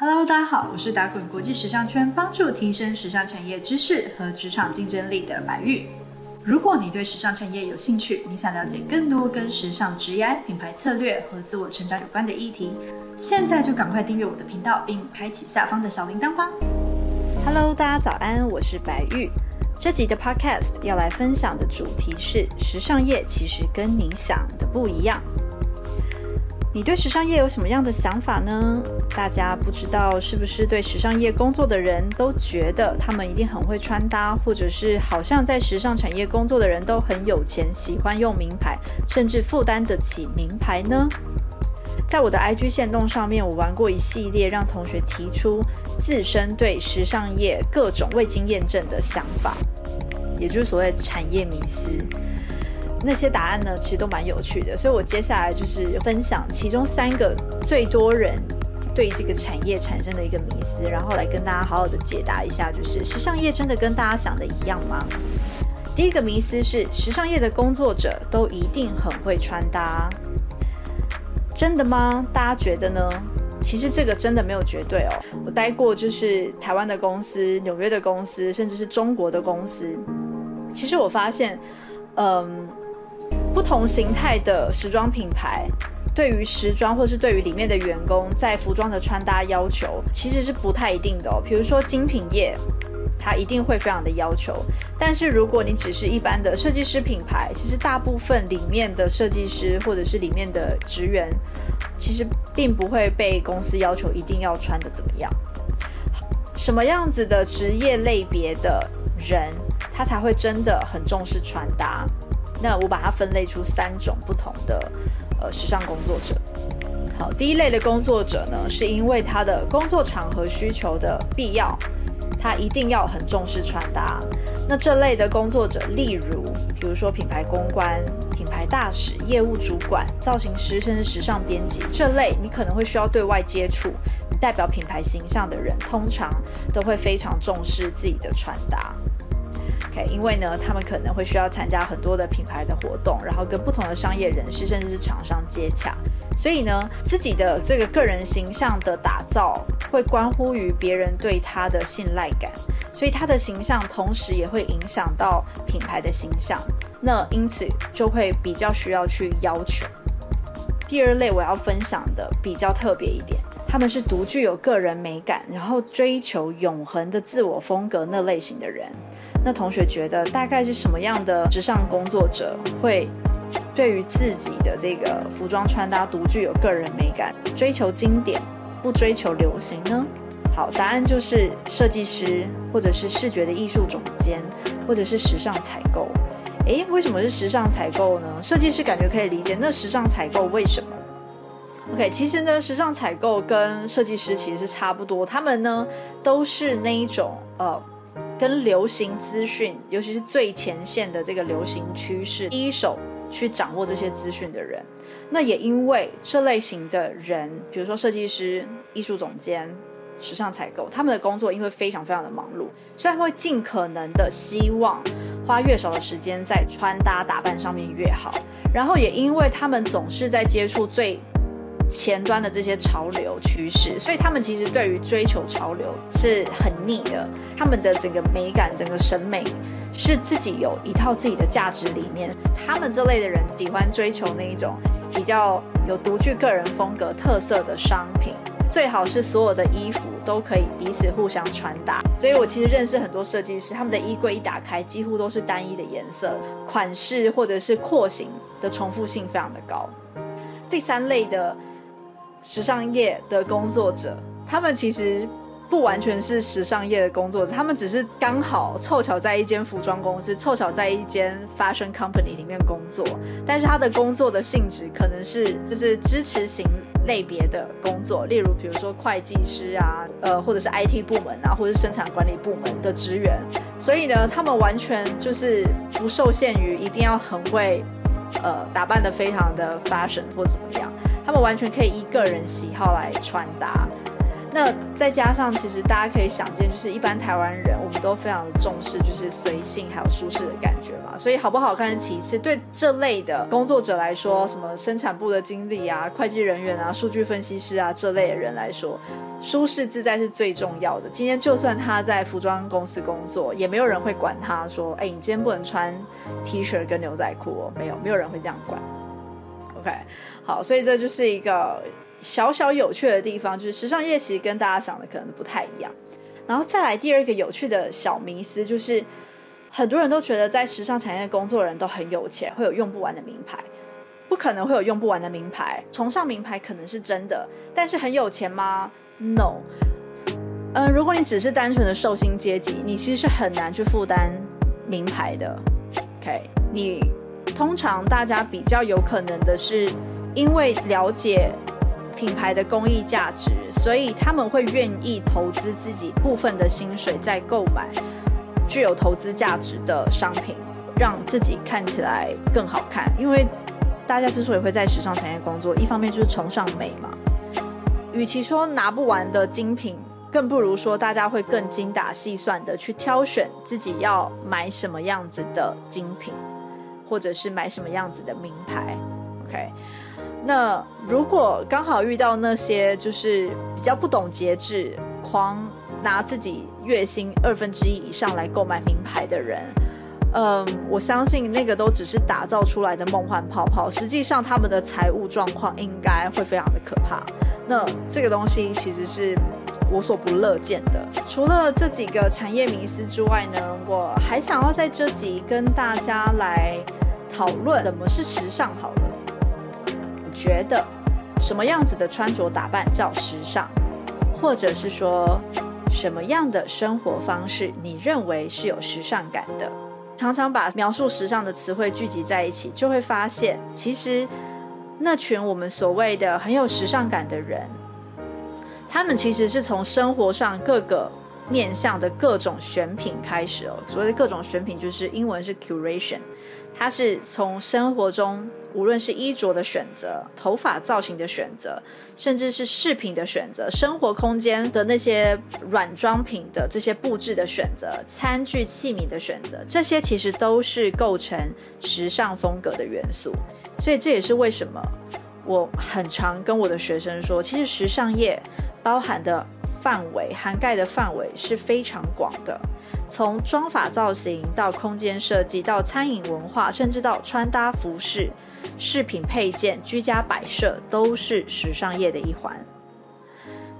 Hello，大家好，我是打滚国际时尚圈，帮助提升时尚产业知识和职场竞争力的白玉。如果你对时尚产业有兴趣，你想了解更多跟时尚、职业、品牌策略和自我成长有关的议题，现在就赶快订阅我的频道，并开启下方的小铃铛吧。Hello，大家早安，我是白玉。这集的 Podcast 要来分享的主题是：时尚业其实跟你想的不一样。你对时尚业有什么样的想法呢？大家不知道是不是对时尚业工作的人都觉得他们一定很会穿搭，或者是好像在时尚产业工作的人都很有钱，喜欢用名牌，甚至负担得起名牌呢？在我的 IG 线动上面，我玩过一系列让同学提出自身对时尚业各种未经验证的想法，也就是所谓产业迷思。那些答案呢，其实都蛮有趣的，所以我接下来就是分享其中三个最多人对这个产业产生的一个迷思，然后来跟大家好好的解答一下，就是时尚业真的跟大家想的一样吗？第一个迷思是时尚业的工作者都一定很会穿搭，真的吗？大家觉得呢？其实这个真的没有绝对哦。我待过就是台湾的公司、纽约的公司，甚至是中国的公司，其实我发现，嗯。不同形态的时装品牌，对于时装或是对于里面的员工在服装的穿搭要求，其实是不太一定的哦。比如说精品业，它一定会非常的要求，但是如果你只是一般的设计师品牌，其实大部分里面的设计师或者是里面的职员，其实并不会被公司要求一定要穿的怎么样。什么样子的职业类别的人，他才会真的很重视穿搭？那我把它分类出三种不同的呃时尚工作者。好，第一类的工作者呢，是因为他的工作场合需求的必要，他一定要很重视穿搭。那这类的工作者，例如比如说品牌公关、品牌大使、业务主管、造型师，甚至时尚编辑这类，你可能会需要对外接触，代表品牌形象的人，通常都会非常重视自己的穿搭。OK，因为呢，他们可能会需要参加很多的品牌的活动，然后跟不同的商业人士甚至是厂商接洽，所以呢，自己的这个个人形象的打造会关乎于别人对他的信赖感，所以他的形象同时也会影响到品牌的形象，那因此就会比较需要去要求。第二类我要分享的比较特别一点，他们是独具有个人美感，然后追求永恒的自我风格那类型的人。那同学觉得大概是什么样的时尚工作者会对于自己的这个服装穿搭独具有个人美感，追求经典，不追求流行呢？好，答案就是设计师，或者是视觉的艺术总监，或者是时尚采购。诶，为什么是时尚采购呢？设计师感觉可以理解，那时尚采购为什么？OK，其实呢，时尚采购跟设计师其实是差不多，他们呢都是那一种呃。跟流行资讯，尤其是最前线的这个流行趋势，第一手去掌握这些资讯的人，那也因为这类型的人，比如说设计师、艺术总监、时尚采购，他们的工作因为非常非常的忙碌，所以他会尽可能的希望花越少的时间在穿搭打扮上面越好，然后也因为他们总是在接触最。前端的这些潮流趋势，所以他们其实对于追求潮流是很腻的。他们的整个美感、整个审美是自己有一套自己的价值理念。他们这类的人喜欢追求那一种比较有独具个人风格特色的商品，最好是所有的衣服都可以彼此互相穿搭。所以我其实认识很多设计师，他们的衣柜一打开，几乎都是单一的颜色、款式或者是廓形的重复性非常的高。第三类的。时尚业的工作者，他们其实不完全是时尚业的工作者，他们只是刚好凑巧在一间服装公司，凑巧在一间 fashion company 里面工作。但是他的工作的性质可能是就是支持型类别的工作，例如比如说会计师啊，呃，或者是 IT 部门啊，或者是生产管理部门的职员。所以呢，他们完全就是不受限于一定要很会，呃，打扮的非常的 fashion 或怎么样。他们完全可以依个人喜好来穿搭。那再加上，其实大家可以想见，就是一般台湾人，我们都非常的重视，就是随性还有舒适的感觉嘛。所以好不好看是其次，对这类的工作者来说，什么生产部的经理啊、会计人员啊、数据分析师啊这类的人来说，舒适自在是最重要的。今天就算他在服装公司工作，也没有人会管他说：“哎，你今天不能穿 T 恤跟牛仔裤哦。”没有，没有人会这样管。OK，好，所以这就是一个。小小有趣的地方就是时尚业其实跟大家想的可能不太一样，然后再来第二个有趣的小迷思就是，很多人都觉得在时尚产业工作人都很有钱，会有用不完的名牌，不可能会有用不完的名牌。崇尚名牌可能是真的，但是很有钱吗？No。嗯，如果你只是单纯的寿星阶级，你其实是很难去负担名牌的。OK，你通常大家比较有可能的是因为了解。品牌的公益价值，所以他们会愿意投资自己部分的薪水，在购买具有投资价值的商品，让自己看起来更好看。因为大家之所以会在时尚产业工作，一方面就是崇尚美嘛。与其说拿不完的精品，更不如说大家会更精打细算的去挑选自己要买什么样子的精品，或者是买什么样子的名牌。OK。那如果刚好遇到那些就是比较不懂节制、狂拿自己月薪二分之一以上来购买名牌的人，嗯，我相信那个都只是打造出来的梦幻泡泡，实际上他们的财务状况应该会非常的可怕。那这个东西其实是我所不乐见的。除了这几个产业迷思之外呢，我还想要在这集跟大家来讨论什么是时尚好了。你觉得什么样子的穿着打扮叫时尚，或者是说什么样的生活方式你认为是有时尚感的？常常把描述时尚的词汇聚集在一起，就会发现，其实那群我们所谓的很有时尚感的人，他们其实是从生活上各个面向的各种选品开始哦。所谓的各种选品，就是英文是 curation，它是从生活中。无论是衣着的选择、头发造型的选择，甚至是饰品的选择、生活空间的那些软装品的这些布置的选择、餐具器皿的选择，这些其实都是构成时尚风格的元素。所以这也是为什么我很常跟我的学生说，其实时尚业包含的范围、涵盖的范围是非常广的。从妆法造型到空间设计，到餐饮文化，甚至到穿搭服饰。饰品配件、居家摆设都是时尚业的一环。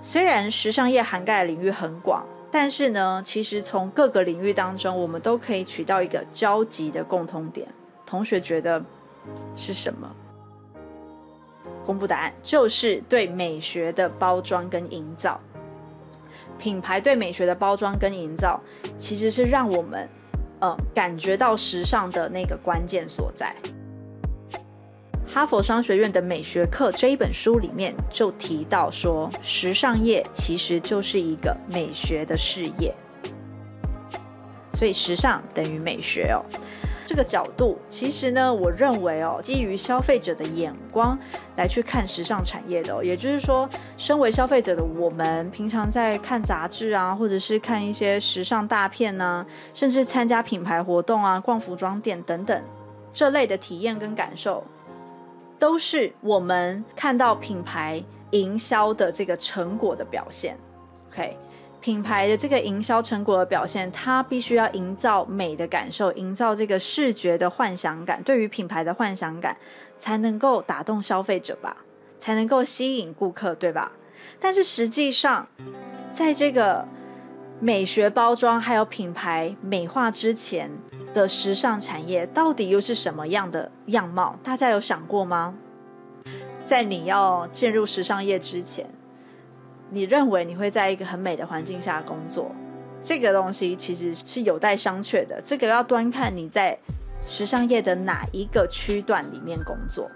虽然时尚业涵盖领域很广，但是呢，其实从各个领域当中，我们都可以取到一个交集的共通点。同学觉得是什么？公布答案，就是对美学的包装跟营造。品牌对美学的包装跟营造，其实是让我们，呃，感觉到时尚的那个关键所在。哈佛商学院的美学课这一本书里面就提到说，时尚业其实就是一个美学的事业，所以时尚等于美学哦。这个角度其实呢，我认为哦，基于消费者的眼光来去看时尚产业的，也就是说，身为消费者的我们，平常在看杂志啊，或者是看一些时尚大片呢，甚至参加品牌活动啊、逛服装店等等这类的体验跟感受。都是我们看到品牌营销的这个成果的表现。OK，品牌的这个营销成果的表现，它必须要营造美的感受，营造这个视觉的幻想感，对于品牌的幻想感，才能够打动消费者吧，才能够吸引顾客，对吧？但是实际上，在这个美学包装还有品牌美化之前。的时尚产业到底又是什么样的样貌？大家有想过吗？在你要进入时尚业之前，你认为你会在一个很美的环境下工作？这个东西其实是有待商榷的。这个要端看你在时尚业的哪一个区段里面工作。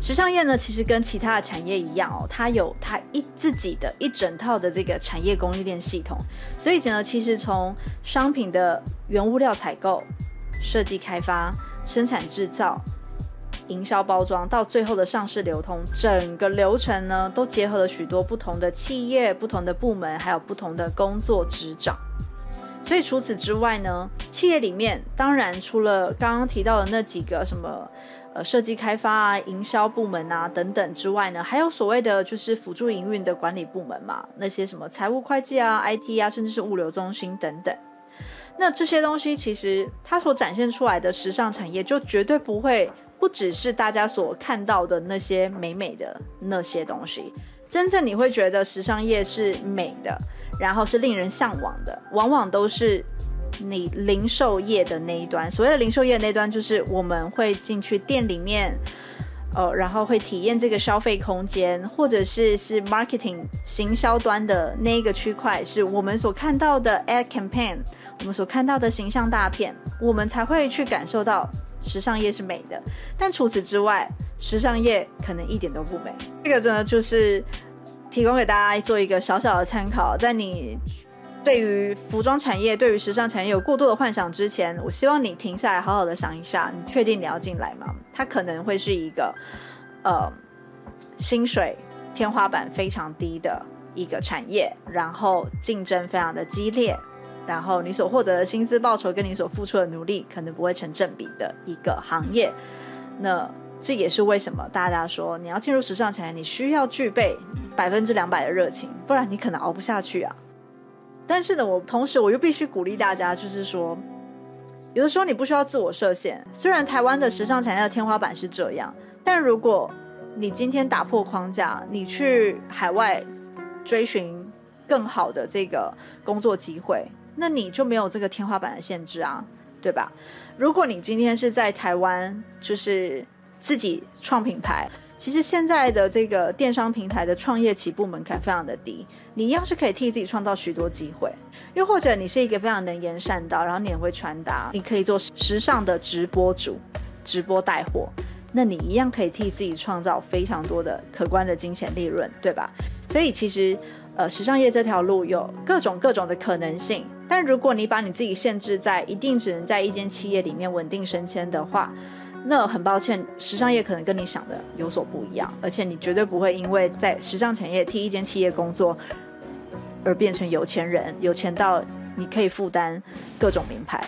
时尚业呢，其实跟其他的产业一样哦，它有它一自己的一整套的这个产业供应链系统。所以呢，其实从商品的原物料采购、设计开发、生产制造、营销包装到最后的上市流通，整个流程呢都结合了许多不同的企业、不同的部门，还有不同的工作执掌。所以除此之外呢，企业里面当然除了刚刚提到的那几个什么。呃，设计开发啊，营销部门啊，等等之外呢，还有所谓的就是辅助营运的管理部门嘛，那些什么财务会计啊、IT 啊，甚至是物流中心等等。那这些东西其实它所展现出来的时尚产业，就绝对不会不只是大家所看到的那些美美的那些东西。真正你会觉得时尚业是美的，然后是令人向往的，往往都是。你零售业的那一端，所谓的零售业那一端，就是我们会进去店里面，呃，然后会体验这个消费空间，或者是是 marketing 行销端的那一个区块，是我们所看到的 ad campaign，我们所看到的形象大片，我们才会去感受到时尚业是美的。但除此之外，时尚业可能一点都不美。这个呢，就是提供给大家做一个小小的参考，在你。对于服装产业、对于时尚产业有过多的幻想之前，我希望你停下来，好好的想一下，你确定你要进来吗？它可能会是一个，呃，薪水天花板非常低的一个产业，然后竞争非常的激烈，然后你所获得的薪资报酬跟你所付出的努力可能不会成正比的一个行业。那这也是为什么大家说你要进入时尚产业，你需要具备百分之两百的热情，不然你可能熬不下去啊。但是呢，我同时我又必须鼓励大家，就是说，有的时候你不需要自我设限。虽然台湾的时尚产业的天花板是这样，但如果你今天打破框架，你去海外追寻更好的这个工作机会，那你就没有这个天花板的限制啊，对吧？如果你今天是在台湾，就是自己创品牌。其实现在的这个电商平台的创业起步门槛非常的低，你一样是可以替自己创造许多机会。又或者你是一个非常能言善道，然后你也会传达，你可以做时尚的直播主，直播带货，那你一样可以替自己创造非常多的可观的金钱利润，对吧？所以其实，呃，时尚业这条路有各种各种的可能性，但如果你把你自己限制在一定只能在一间企业里面稳定升迁的话，那很抱歉，时尚业可能跟你想的有所不一样，而且你绝对不会因为在时尚产业替一间企业工作而变成有钱人，有钱到你可以负担各种名牌。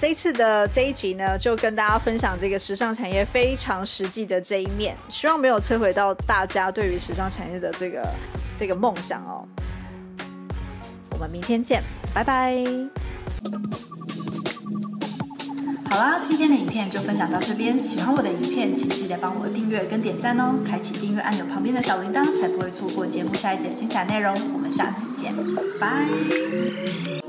这一次的这一集呢，就跟大家分享这个时尚产业非常实际的这一面，希望没有摧毁到大家对于时尚产业的这个这个梦想哦。我们明天见，拜拜。好啦，今天的影片就分享到这边。喜欢我的影片，请记得帮我订阅跟点赞哦，开启订阅按钮旁边的小铃铛，才不会错过节目下一节精彩内容。我们下次见，拜。